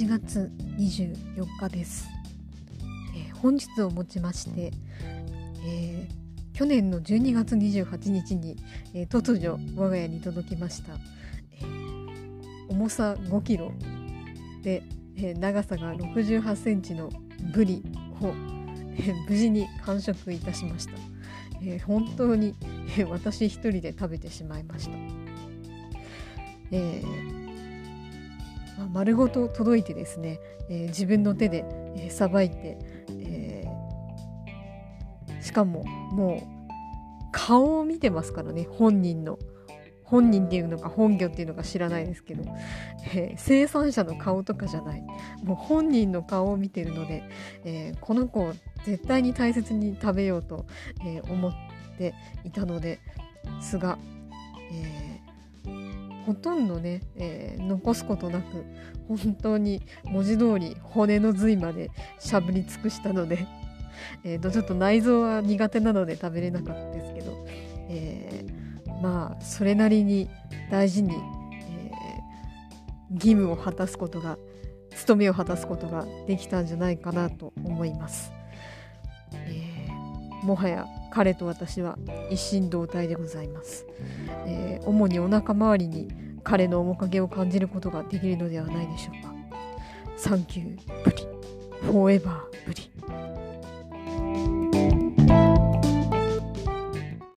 8月24日です、えー、本日をもちまして、えー、去年の12月28日に、えー、突如我が家に届きました、え重さ5キロで、え長さが68センチのブリを、え無事に完食いたしました、え本当に、え私一人で食べてしまいました。えー、丸ごと届いてですね、えー、自分の手でさば、えー、いて、えー、しかももう顔を見てますからね本人の。本人っていうのか本業っていうのか知らないですけど、えー、生産者の顔とかじゃない。もう本人の顔を見てるので、えー、この子を絶対に大切に食べようと、えー、思っていたのですが、えほとんどね、えー、残すことなく本当に文字通り骨の髄までしゃぶり尽くしたので、えと、ちょっと内臓は苦手なので食べれなかったですけど、えー、まあそれなりに大事に、えー、義務を果たすことが務めを果たすことができたんじゃないかなと思います。えー、もはや彼と私は一心同体でございます、えー、主にお腹周りに彼の面影を感じることができるのではないでしょうか。 Thank you プリ。フォーエバー